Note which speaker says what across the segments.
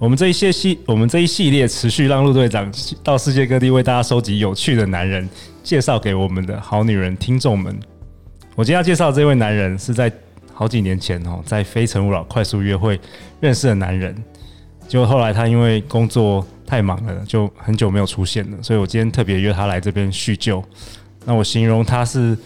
Speaker 1: 我们这一系系，我们这一系列持续让陆队长到世界各地为大家收集有趣的男人，介绍给我们的好女人听众们。我今天要介绍的这位男人是在好几年前哦，在非诚勿扰快速约会认识的男人，就后来他因为工作太忙了，就很久没有出现了，所以我今天特别约他来这边叙旧。那我形容他是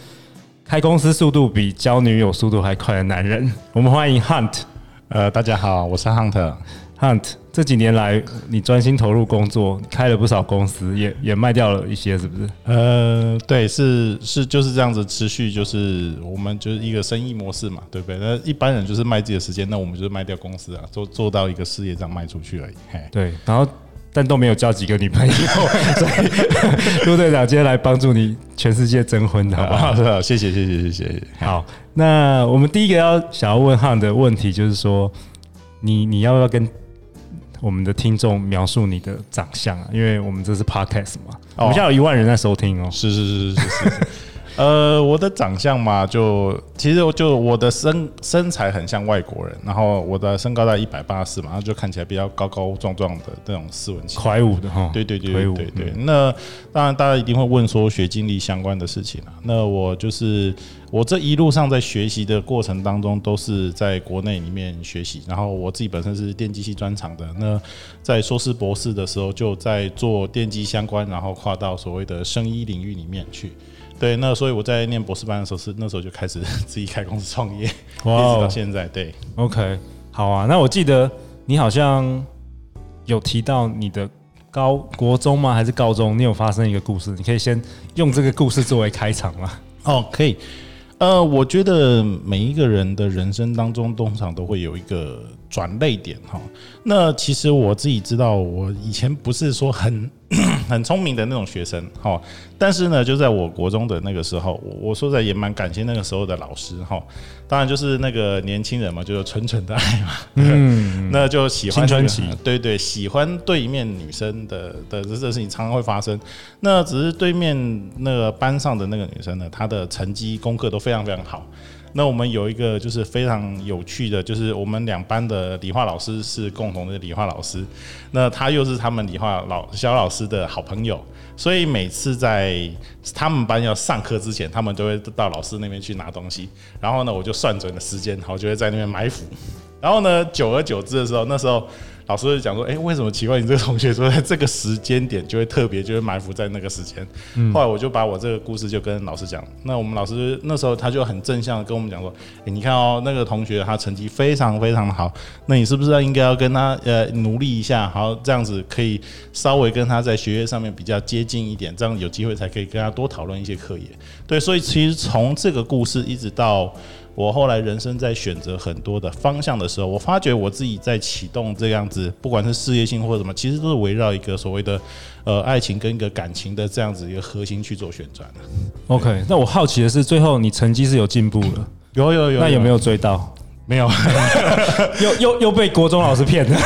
Speaker 1: 开公司速度比交女友速度还快的男人。我们欢迎 Hunt。
Speaker 2: 呃，大家好，我是 Hunt。
Speaker 1: Hunt，这几年来你专心投入工作，开了不少公司，也也卖掉了一些，是不是？
Speaker 2: 呃，对，是是就是这样子持续，就是我们就是一个生意模式嘛，对不对？那一般人就是卖自己的时间，那我们就是卖掉公司啊，做做到一个事业这样卖出去而已。嘿
Speaker 1: 对，然后但都没有交几个女朋友，所以陆队长今天来帮助你全世界征婚的，好不好？
Speaker 2: 好，谢谢谢谢谢谢。
Speaker 1: 好，那我们第一个要想要问 Hunt 的问题就是说，你你要不要跟？我们的听众描述你的长相啊，因为我们这是 podcast 嘛，我们现在有一万人在收听哦。
Speaker 2: 是是是是是是。呃，我的长相嘛，就其实就我的身身材很像外国人，然后我的身高在一百八十嘛，然后就看起来比较高高壮壮的那种斯文气，
Speaker 1: 魁梧的哈。
Speaker 2: 对对对对对对。那当然，大家一定会问说学经历相关的事情啊。那我就是我这一路上在学习的过程当中，都是在国内里面学习，然后我自己本身是电机系专长的。那在硕士博士的时候，就在做电机相关，然后跨到所谓的生医领域里面去。对，那所以我在念博士班的时候，是那时候就开始 自己开公司创业，哇，一直到现在。对
Speaker 1: ，OK，好啊。那我记得你好像有提到你的高国中吗？还是高中？你有发生一个故事？你可以先用这个故事作为开场吗？
Speaker 2: 哦，可以。呃，我觉得每一个人的人生当中，通常都会有一个转泪点哈。那其实我自己知道，我以前不是说很。很聪明的那种学生，哈，但是呢，就在我国中的那个时候，我我说实在也蛮感谢那个时候的老师，哈，当然就是那个年轻人嘛，就是纯纯的爱嘛，嗯，那就喜欢青春，对对，喜欢对面女生的的这事情常常会发生，那只是对面那个班上的那个女生呢，她的成绩功课都非常非常好。那我们有一个就是非常有趣的，就是我们两班的理化老师是共同的理化老师，那他又是他们理化老肖老师的好朋友，所以每次在他们班要上课之前，他们都会到老师那边去拿东西，然后呢，我就算准了时间，好，就会在那边埋伏，然后呢，久而久之的时候，那时候。老师就讲说：“哎，为什么奇怪？你这个同学说在这个时间点就会特别，就会埋伏在那个时间。后来我就把我这个故事就跟老师讲。那我们老师那时候他就很正向的跟我们讲说：哎，你看哦，那个同学他成绩非常非常好，那你是不是应该要跟他呃努力一下，好这样子可以稍微跟他在学业上面比较接近一点，这样有机会才可以跟他多讨论一些课业。对，所以其实从这个故事一直到。”我后来人生在选择很多的方向的时候，我发觉我自己在启动这样子，不管是事业性或者什么，其实都是围绕一个所谓的呃爱情跟一个感情的这样子一个核心去做旋转的。
Speaker 1: OK，那我好奇的是，最后你成绩是有进步了？
Speaker 2: 有有有，有，
Speaker 1: 那有没有追到？
Speaker 2: 没 有，
Speaker 1: 又又又被国中老师骗了。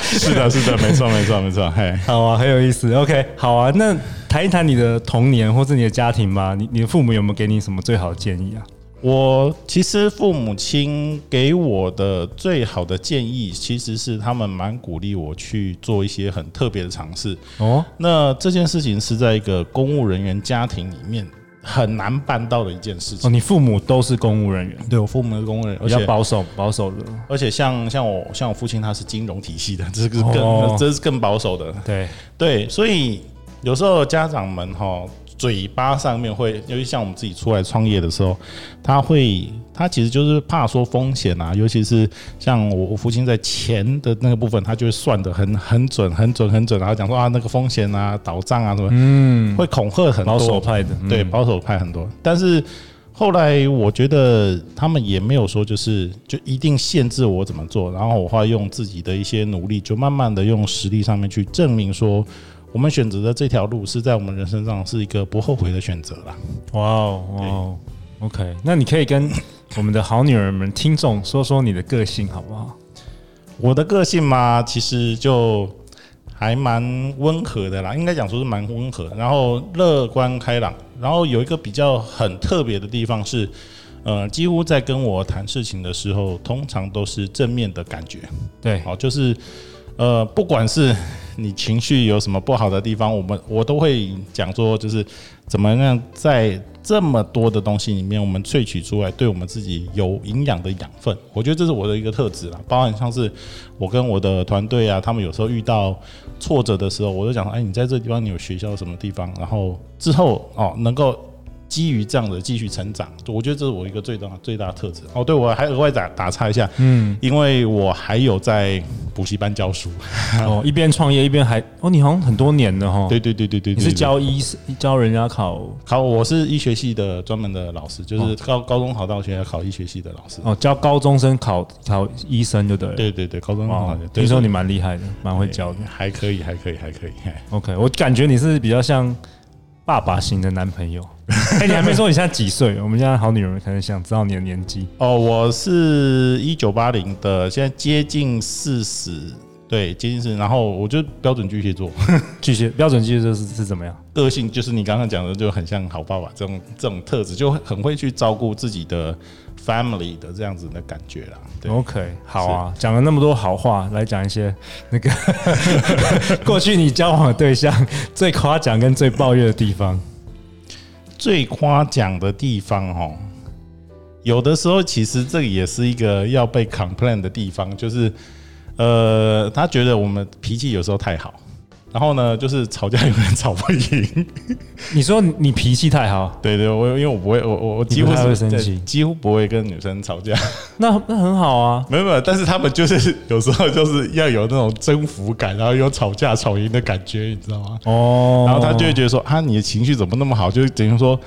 Speaker 2: 是的，是的，没错，没错，没错。嘿，
Speaker 1: 好啊，很有意思。OK，好啊，那谈一谈你的童年或者你的家庭吧。你你的父母有没有给你什么最好的建议啊？
Speaker 2: 我其实父母亲给我的最好的建议，其实是他们蛮鼓励我去做一些很特别的尝试。哦，那这件事情是在一个公务人员家庭里面很难办到的一件事情。
Speaker 1: 哦，你父母都是公务人员？
Speaker 2: 对，我父母是公务人员，
Speaker 1: 比较保守，保守的。
Speaker 2: 而且像像我像我父亲他是金融体系的，这是更这是更保守的。
Speaker 1: 对
Speaker 2: 对，所以有时候家长们哈。嘴巴上面会，尤其像我们自己出来创业的时候，他会，他其实就是怕说风险啊，尤其是像我我父亲在钱的那个部分，他就会算的很很准，很准，很准，然后讲说啊那个风险啊，倒账啊什么，嗯，会恐吓很多
Speaker 1: 保守派的，
Speaker 2: 对，保守派很多。但是后来我觉得他们也没有说就是就一定限制我怎么做，然后我会用自己的一些努力，就慢慢的用实力上面去证明说。我们选择的这条路是在我们人生上是一个不后悔的选择啦。
Speaker 1: 哇哦，哇哦，OK，那你可以跟我们的好女人们听众说说你的个性好不好？
Speaker 2: 我的个性嘛，其实就还蛮温和的啦，应该讲说是蛮温和，然后乐观开朗，然后有一个比较很特别的地方是，呃，几乎在跟我谈事情的时候，通常都是正面的感觉。
Speaker 1: 对，
Speaker 2: 好，就是呃，不管是你情绪有什么不好的地方，我们我都会讲说，就是怎么样在这么多的东西里面，我们萃取出来对我们自己有营养的养分。我觉得这是我的一个特质啦，包含像是我跟我的团队啊，他们有时候遇到挫折的时候，我就讲，哎，你在这地方你有学校什么地方，然后之后哦能够。基于这样的继续成长，我觉得这是我一个最大最大的特质。哦，对，我还额外打打岔一下，嗯，因为我还有在补习班教书，
Speaker 1: 哦，一边创业一边还哦，你好像很多年了哈，
Speaker 2: 对对对对对，
Speaker 1: 你是教医教人家考？
Speaker 2: 考，我是医学系的专门的老师，就是高高中考大学要考医学系的老师，
Speaker 1: 哦，教高中生考考医生就对了，
Speaker 2: 对对对，高中考，
Speaker 1: 听说你蛮厉害的，蛮会教的，
Speaker 2: 还可以还可以还可以
Speaker 1: ，OK，我感觉你是比较像爸爸型的男朋友。哎，你还没说你现在几岁？我们现在好女人可能想知道你的年纪
Speaker 2: 哦。我是一九八零的，现在接近四十，对，接近四十。然后我就标准巨蟹座，
Speaker 1: 巨蟹标准巨蟹座是是怎么样？
Speaker 2: 个性就是你刚刚讲的，就很像好爸爸这种这种特质，就很会去照顾自己的 family 的这样子的感觉啦。对
Speaker 1: ，OK，好啊，讲了那么多好话，来讲一些那个 过去你交往的对象最夸奖跟最抱怨的地方。
Speaker 2: 最夸奖的地方，哦，有的时候其实这也是一个要被 complain 的地方，就是，呃，他觉得我们脾气有时候太好。然后呢，就是吵架永远吵不赢。
Speaker 1: 你说你脾气太好？
Speaker 2: 对对，我因为我不会，我我我几乎不会生气，几乎不会跟女生吵架。
Speaker 1: 那那很好啊，
Speaker 2: 没有没有，但是他们就是有时候就是要有那种征服感，然后有吵架吵赢的感觉，你知道吗？哦。然后他就会觉得说啊，你的情绪怎么那么好？就等于说。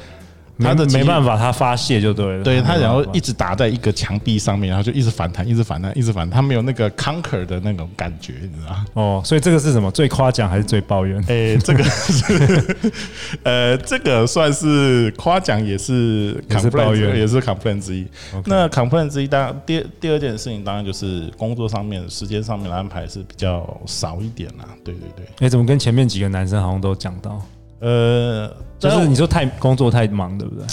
Speaker 1: 他的没办法，他发泄就对了。
Speaker 2: 对他，然后一直打在一个墙壁上面，然后就一直反弹，一直反弹，一直反弹。他没有那个 conquer 的那种感觉，你知道？
Speaker 1: 哦，所以这个是什么？最夸奖还是最抱怨？
Speaker 2: 哎，这个是 呃，这个算是夸奖，也是 complain，也是 complain 之一。那 complain 之一，当然第第二件事情，当然就是工作上面、时间上面的安排是比较少一点啦。对对对。
Speaker 1: 哎，怎么跟前面几个男生好像都讲到？呃，就是你说太工作太忙，对不对？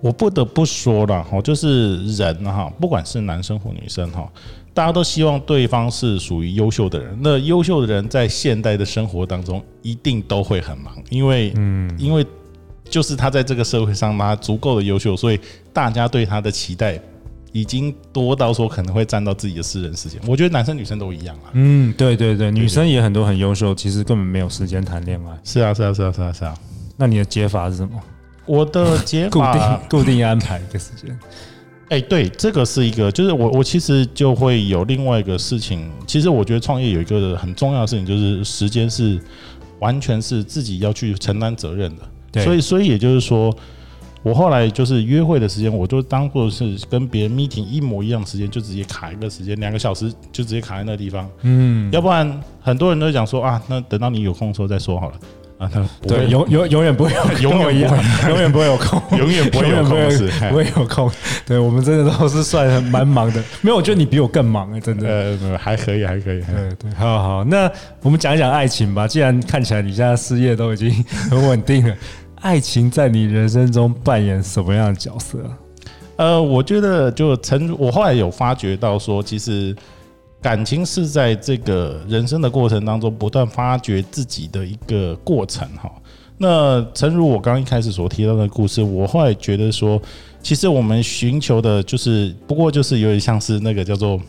Speaker 2: 我不得不说了哈，就是人哈，不管是男生或女生哈，大家都希望对方是属于优秀的人。那优秀的人在现代的生活当中一定都会很忙，因为嗯，因为就是他在这个社会上他足够的优秀，所以大家对他的期待。已经多到说可能会占到自己的私人时间，我觉得男生女生都一样啊。
Speaker 1: 嗯，对对对，女生也很多很优秀，其实根本没有时间谈恋爱。
Speaker 2: 是啊，是啊，是啊，是啊，是啊。
Speaker 1: 那你的解法是什么？
Speaker 2: 我的解
Speaker 1: 法固定固定安排一个时间。
Speaker 2: 哎，对，这个是一个，就是我我其实就会有另外一个事情。其实我觉得创业有一个很重要的事情，就是时间是完全是自己要去承担责任的。对，所以所以也就是说。我后来就是约会的时间，我就当做是跟别人 meeting 一模一样的时间，就直接卡一个时间，两个小时就直接卡在那个地方。嗯，要不然很多人都讲说啊，那等到你有空的时候再说好了。啊，他
Speaker 1: 对，永永永远不会有，永远一样，永远不会有空，
Speaker 2: 永远不会有空，
Speaker 1: 不会有空。对，我们真的都是算蛮忙的。没有，我觉得你比我更忙哎，真的。
Speaker 2: 呃，还可以，还可以。
Speaker 1: 对对，好好。那我们讲一讲爱情吧。既然看起来你现在事业都已经 很稳定了。爱情在你人生中扮演什么样的角色？
Speaker 2: 呃，我觉得就曾我后来有发觉到说，其实感情是在这个人生的过程当中不断发掘自己的一个过程哈。那诚如我刚一开始所提到的故事，我后来觉得说，其实我们寻求的就是不过就是有点像是那个叫做。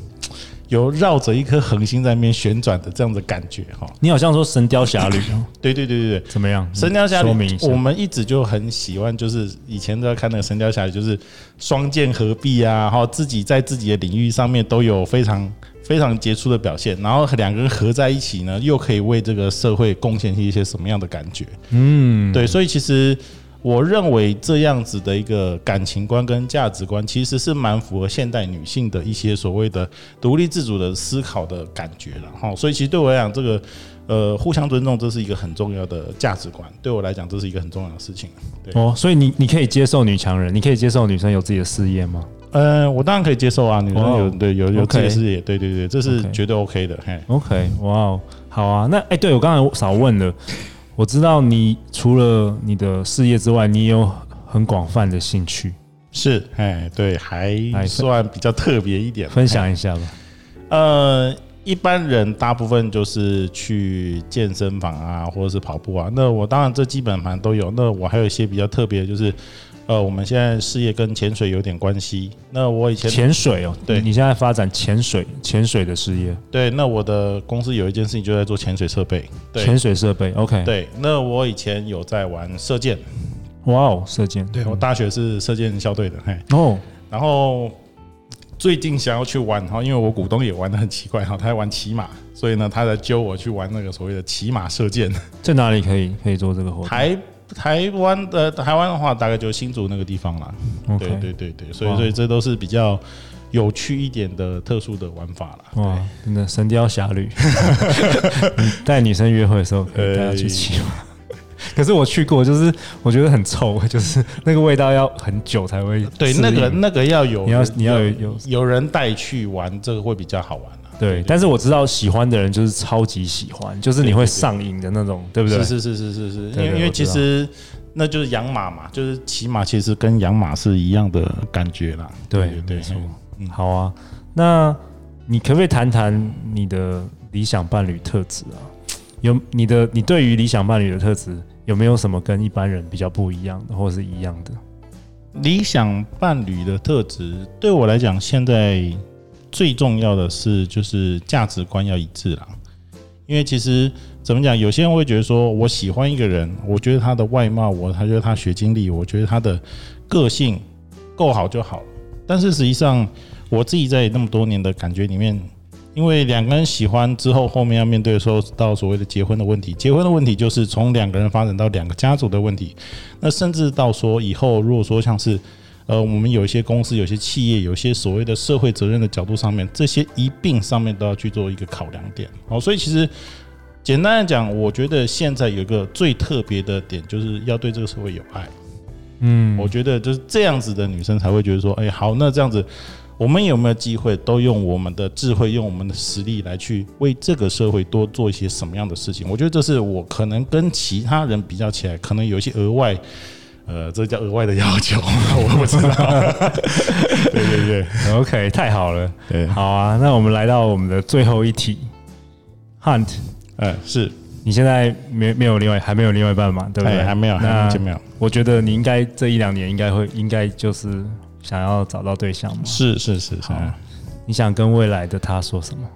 Speaker 2: 有绕着一颗恒星在那边旋转的这样的感觉哈，
Speaker 1: 你好像说 《神雕侠侣》哦，
Speaker 2: 对对对对对，
Speaker 1: 怎么样？
Speaker 2: 《神雕侠侣》我们一直就很喜欢，就是以前都要看那个《神雕侠侣》，就是双剑合璧啊，然后自己在自己的领域上面都有非常非常杰出的表现，然后两个人合在一起呢，又可以为这个社会贡献一些什么样的感觉？嗯，对，所以其实。我认为这样子的一个感情观跟价值观，其实是蛮符合现代女性的一些所谓的独立自主的思考的感觉了哈。所以其实对我来讲，这个呃，互相尊重，这是一个很重要的价值观。对我来讲，这是一个很重要的事情。对
Speaker 1: 哦，所以你你可以接受女强人，你可以接受女生有自己的事业吗？
Speaker 2: 呃，我当然可以接受啊，女生有、哦、对有有自己的事业对对对，这是绝对 OK 的。嘿
Speaker 1: ，OK，哇哦，好啊。那哎、欸，对我刚才少问了，我知道你除了你的事业之外，你有很广泛的兴趣，
Speaker 2: 是哎，对，还算比较特别一点，
Speaker 1: 分享一下吧。
Speaker 2: 呃。一般人大部分就是去健身房啊，或者是跑步啊。那我当然这基本盘都有。那我还有一些比较特别，就是呃，我们现在事业跟潜水有点关系。那我以前
Speaker 1: 潜水哦，对，你现在发展潜水潜水的事业。
Speaker 2: 对，那我的公司有一件事情就在做潜水设备。对，
Speaker 1: 潜水设备，OK。
Speaker 2: 对，那我以前有在玩射箭。
Speaker 1: 哇哦，射箭。
Speaker 2: 对，我大学是射箭校队的，嘿。
Speaker 1: 哦，
Speaker 2: 然后。最近想要去玩哈，因为我股东也玩的很奇怪哈，他在玩骑马，所以呢，他在揪我去玩那个所谓的骑马射箭。
Speaker 1: 在哪里可以可以做这个活动？
Speaker 2: 台台湾的台湾的话，大概就新竹那个地方啦。对对对对，所以所以这都是比较有趣一点的特殊的玩法了。
Speaker 1: 哇，真的《神雕侠侣》带女生约会的时候可以带她去骑马。可是我去过，就是我觉得很臭，就是那个味道要很久才会。
Speaker 2: 对，那个那个要有，
Speaker 1: 你要你要有有
Speaker 2: 有人带去玩，这个会比较好玩啊。
Speaker 1: 对，但是我知道喜欢的人就是超级喜欢，就是你会上瘾的那种，对不对？
Speaker 2: 是是是是是是，因为因为其实那就是养马嘛，就是骑马，其实跟养马是一样的感觉啦。
Speaker 1: 对对，没错。嗯，好啊，那你可不可以谈谈你的理想伴侣特质啊？有你的，你对于理想伴侣的特质。有没有什么跟一般人比较不一样的，或是一样的？
Speaker 2: 理想伴侣的特质，对我来讲，现在最重要的是就是价值观要一致啦。因为其实怎么讲，有些人会觉得说，我喜欢一个人，我觉得他的外貌，我他觉得他学经历，我觉得他的个性够好就好。但是实际上，我自己在那么多年的感觉里面。因为两个人喜欢之后，后面要面对说，到所谓的结婚的问题。结婚的问题就是从两个人发展到两个家族的问题。那甚至到说以后，如果说像是，呃，我们有一些公司、有些企业、有些所谓的社会责任的角度上面，这些一并上面都要去做一个考量点。好，所以其实简单来讲，我觉得现在有一个最特别的点，就是要对这个社会有爱。嗯，我觉得就是这样子的女生才会觉得说，哎，好，那这样子。我们有没有机会都用我们的智慧，用我们的实力来去为这个社会多做一些什么样的事情？我觉得这是我可能跟其他人比较起来，可能有一些额外，呃，这叫额外的要求，我不知道。对对对
Speaker 1: ，OK，太好了。对，好啊，那我们来到我们的最后一题，Hunt，
Speaker 2: 呃，是
Speaker 1: 你现在没没有另外还没有另外一半嘛？对不对？
Speaker 2: 还没有，
Speaker 1: 那
Speaker 2: 没有。
Speaker 1: 我觉得你应该这一两年应该会，应该就是。想要找到对象嘛？
Speaker 2: 是是是是。
Speaker 1: 你想跟未来的他说什么？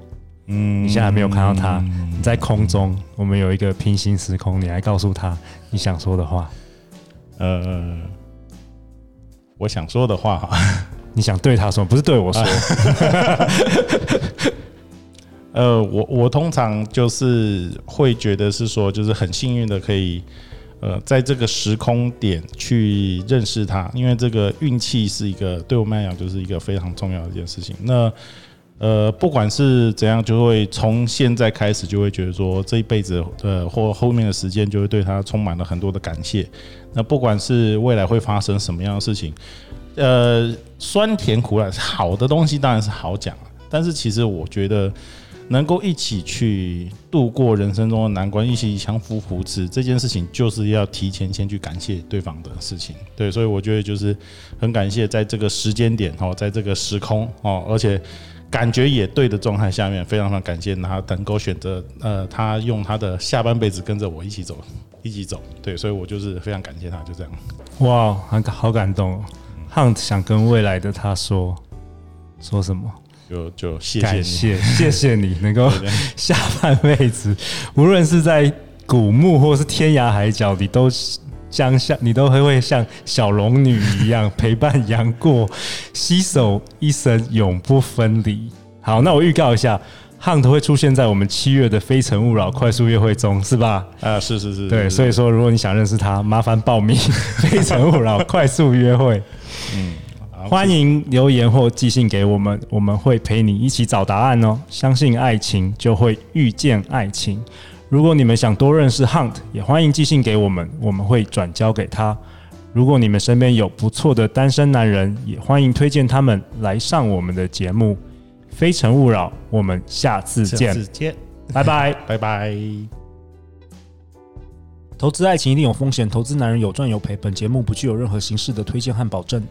Speaker 1: 嗯，你现在还没有看到他，你在空中，我们有一个平行时空，你来告诉他你想说的话。
Speaker 2: 呃，我想说的话哈，
Speaker 1: 你想对他说，不是对我说。
Speaker 2: 呃，我我通常就是会觉得是说，就是很幸运的可以。呃，在这个时空点去认识他，因为这个运气是一个对我们来讲就是一个非常重要的一件事情。那呃，不管是怎样，就会从现在开始就会觉得说，这一辈子呃或后面的时间就会对他充满了很多的感谢。那不管是未来会发生什么样的事情，呃，酸甜苦辣，好的东西当然是好讲，但是其实我觉得。能够一起去度过人生中的难关，一起相互扶持，这件事情就是要提前先去感谢对方的事情。对，所以我觉得就是很感谢在这个时间点哦，在这个时空哦，而且感觉也对的状态下面，非常非常感谢他能够选择呃，他用他的下半辈子跟着我一起走，一起走。对，所以我就是非常感谢他，就这样。
Speaker 1: 哇，很好感动。Hunt 想跟未来的他说说什么？
Speaker 2: 就就谢谢你，
Speaker 1: 谢谢谢你能够 下半辈子，无论是在古墓或是天涯海角，你都将像你都会会像小龙女一样陪伴杨过，携手一生永不分离。好，那我预告一下，Hunt 会出现在我们七月的《非诚勿扰》快速约会中，是吧？
Speaker 2: 啊，是是是，
Speaker 1: 对，所以说如果你想认识他，麻烦报名《非诚勿扰》快速约会。嗯。欢迎留言或寄信给我们，我们会陪你一起找答案哦。相信爱情，就会遇见爱情。如果你们想多认识 Hunt，也欢迎寄信给我们，我们会转交给他。如果你们身边有不错的单身男人，也欢迎推荐他们来上我们的节目。非诚勿扰，我们下次见，
Speaker 2: 下次见，
Speaker 1: 拜拜，
Speaker 2: 拜拜。
Speaker 1: 投资爱情一定有风险，投资男人有赚有赔。本节目不具有任何形式的推荐和保证。